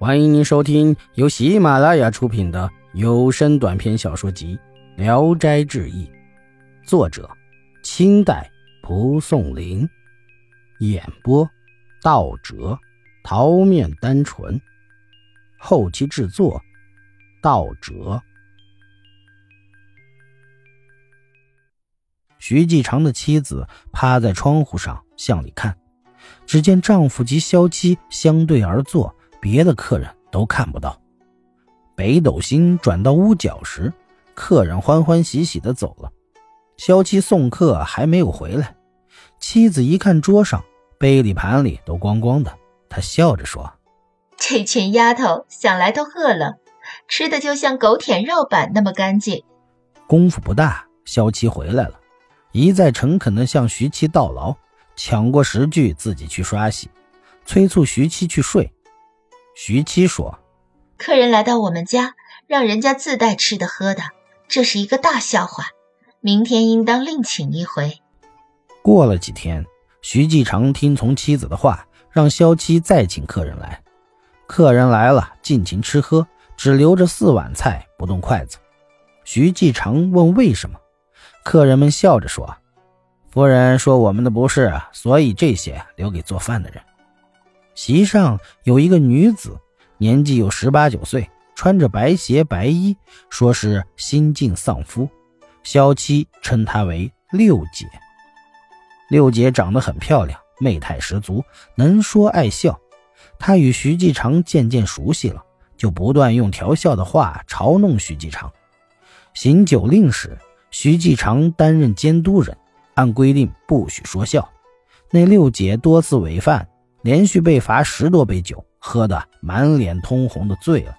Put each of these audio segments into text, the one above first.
欢迎您收听由喜马拉雅出品的有声短篇小说集《聊斋志异》，作者：清代蒲松龄，演播：道哲、桃面单纯，后期制作：道哲。徐继长的妻子趴在窗户上向里看，只见丈夫及萧妻相对而坐。别的客人都看不到。北斗星转到屋角时，客人欢欢喜喜的走了。萧七送客还没有回来，妻子一看桌上杯里盘里都光光的，她笑着说：“这群丫头想来都饿了，吃的就像狗舔肉板那么干净。”功夫不大，萧七回来了，一再诚恳的向徐七道劳，抢过食具自己去刷洗，催促徐七去睡。徐七说：“客人来到我们家，让人家自带吃的喝的，这是一个大笑话。明天应当另请一回。”过了几天，徐继常听从妻子的话，让萧七再请客人来。客人来了，尽情吃喝，只留着四碗菜不动筷子。徐继常问为什么，客人们笑着说：“夫人说我们的不是，所以这些留给做饭的人。”席上有一个女子，年纪有十八九岁，穿着白鞋白衣，说是新晋丧夫。萧七称她为六姐。六姐长得很漂亮，媚态十足，能说爱笑。她与徐继长渐渐熟悉了，就不断用调笑的话嘲弄徐继长。行酒令时，徐继长担任监督人，按规定不许说笑。那六姐多次违犯。连续被罚十多杯酒，喝得满脸通红的醉了，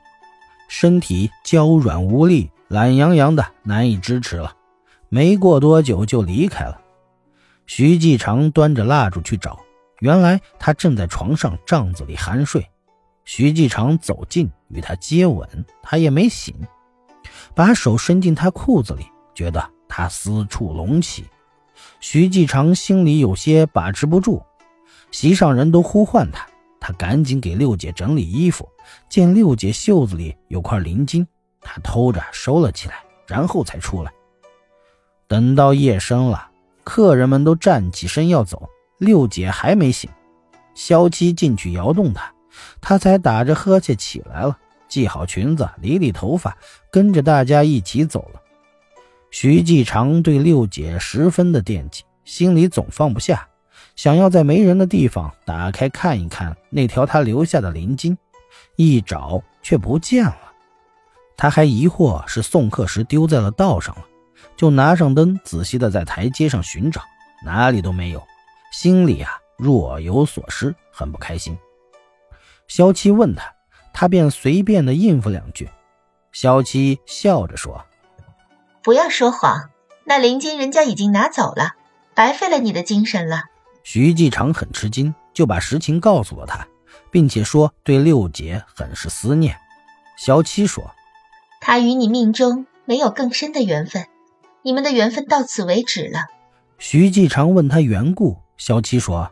身体娇软无力，懒洋洋的，难以支持了。没过多久就离开了。徐继长端着蜡烛去找，原来他正在床上帐子里酣睡。徐继长走近与他接吻，他也没醒，把手伸进他裤子里，觉得他私处隆起。徐继长心里有些把持不住。席上人都呼唤他，他赶紧给六姐整理衣服。见六姐袖子里有块绫巾，他偷着收了起来，然后才出来。等到夜深了，客人们都站起身要走，六姐还没醒。萧七进去摇动她，她才打着呵欠起来了，系好裙子，理理头发，跟着大家一起走了。徐继长对六姐十分的惦记，心里总放不下。想要在没人的地方打开看一看那条他留下的灵巾，一找却不见了。他还疑惑是送客时丢在了道上了，就拿上灯仔细的在台阶上寻找，哪里都没有，心里啊若有所失，很不开心。萧七问他，他便随便的应付两句。萧七笑着说：“不要说谎，那灵巾人家已经拿走了，白费了你的精神了。”徐继长很吃惊，就把实情告诉了他，并且说对六姐很是思念。萧七说：“他与你命中没有更深的缘分，你们的缘分到此为止了。”徐继长问他缘故，萧七说：“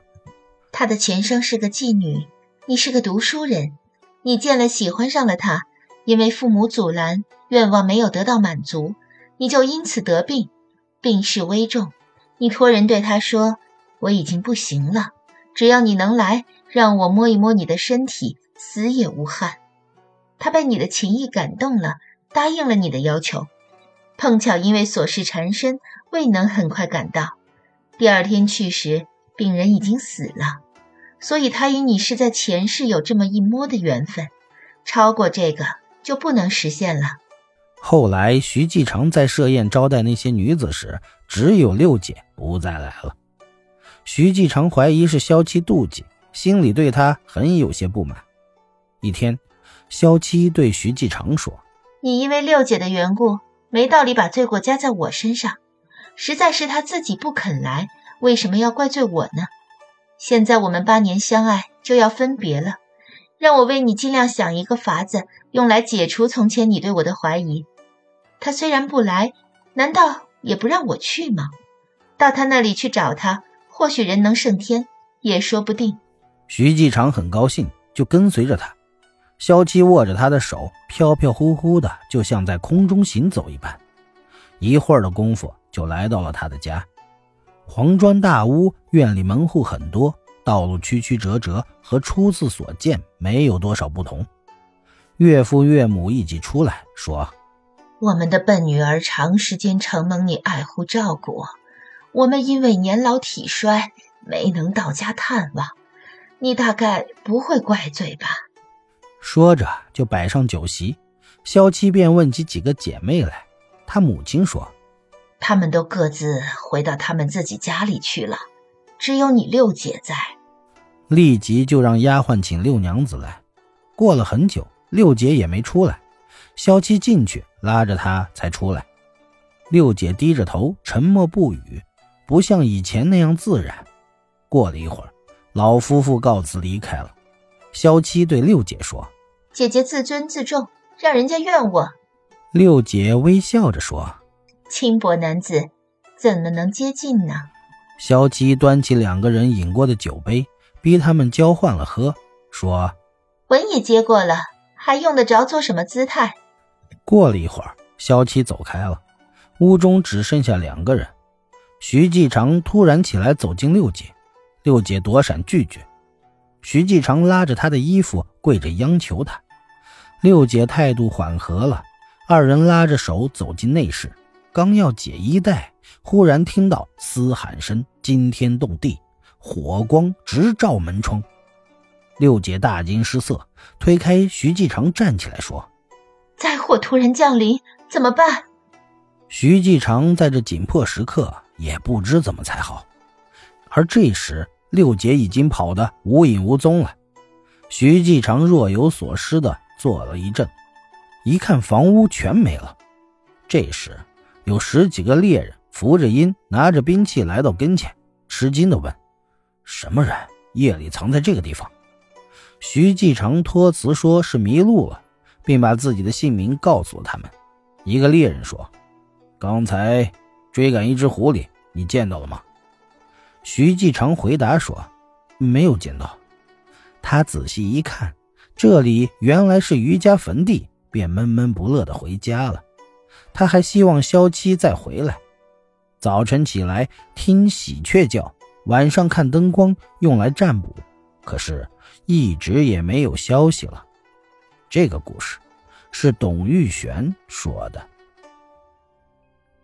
他的前生是个妓女，你是个读书人，你见了喜欢上了他，因为父母阻拦，愿望没有得到满足，你就因此得病，病势危重，你托人对他说。”我已经不行了，只要你能来，让我摸一摸你的身体，死也无憾。他被你的情意感动了，答应了你的要求。碰巧因为琐事缠身，未能很快赶到。第二天去时，病人已经死了，所以他与你是在前世有这么一摸的缘分，超过这个就不能实现了。后来徐继长在设宴招待那些女子时，只有六姐不再来了。徐继成怀疑是萧七妒忌，心里对他很有些不满。一天，萧七对徐继成说：“你因为六姐的缘故，没道理把罪过加在我身上。实在是他自己不肯来，为什么要怪罪我呢？现在我们八年相爱就要分别了，让我为你尽量想一个法子，用来解除从前你对我的怀疑。他虽然不来，难道也不让我去吗？到他那里去找他。”或许人能胜天，也说不定。徐继长很高兴，就跟随着他。萧七握着他的手，飘飘忽忽的，就像在空中行走一般。一会儿的功夫，就来到了他的家。黄砖大屋，院里门户很多，道路曲曲折折，和初次所见没有多少不同。岳父岳母一起出来说：“我们的笨女儿长时间承蒙你爱护照顾，我们因为年老体衰，没能到家探望。你大概不会怪罪吧？”说着就摆上酒席，萧七便问起几个姐妹来。他母亲说。他们都各自回到他们自己家里去了，只有你六姐在。立即就让丫鬟请六娘子来。过了很久，六姐也没出来。萧七进去拉着她才出来。六姐低着头，沉默不语，不像以前那样自然。过了一会儿，老夫妇告辞离开了。萧七对六姐说：“姐姐自尊自重，让人家怨我。”六姐微笑着说。轻薄男子怎么能接近呢？萧七端起两个人饮过的酒杯，逼他们交换了喝，说：“吻也接过了，还用得着做什么姿态？”过了一会儿，萧七走开了，屋中只剩下两个人。徐继长突然起来走进六姐，六姐躲闪拒绝。徐继长拉着她的衣服，跪着央求她。六姐态度缓和了，二人拉着手走进内室。刚要解衣带，忽然听到嘶喊声惊天动地，火光直照门窗。六姐大惊失色，推开徐继长，站起来说：“灾祸突然降临，怎么办？”徐继长在这紧迫时刻也不知怎么才好。而这时，六姐已经跑得无影无踪了。徐继长若有所思地坐了一阵，一看房屋全没了。这时。有十几个猎人扶着鹰，拿着兵器来到跟前，吃惊地问：“什么人夜里藏在这个地方？”徐继长托辞说是迷路了，并把自己的姓名告诉了他们。一个猎人说：“刚才追赶一只狐狸，你见到了吗？”徐继成回答说：“没有见到。”他仔细一看，这里原来是余家坟地，便闷闷不乐地回家了。他还希望萧七再回来。早晨起来听喜鹊叫，晚上看灯光用来占卜，可是一直也没有消息了。这个故事是董玉璇说的。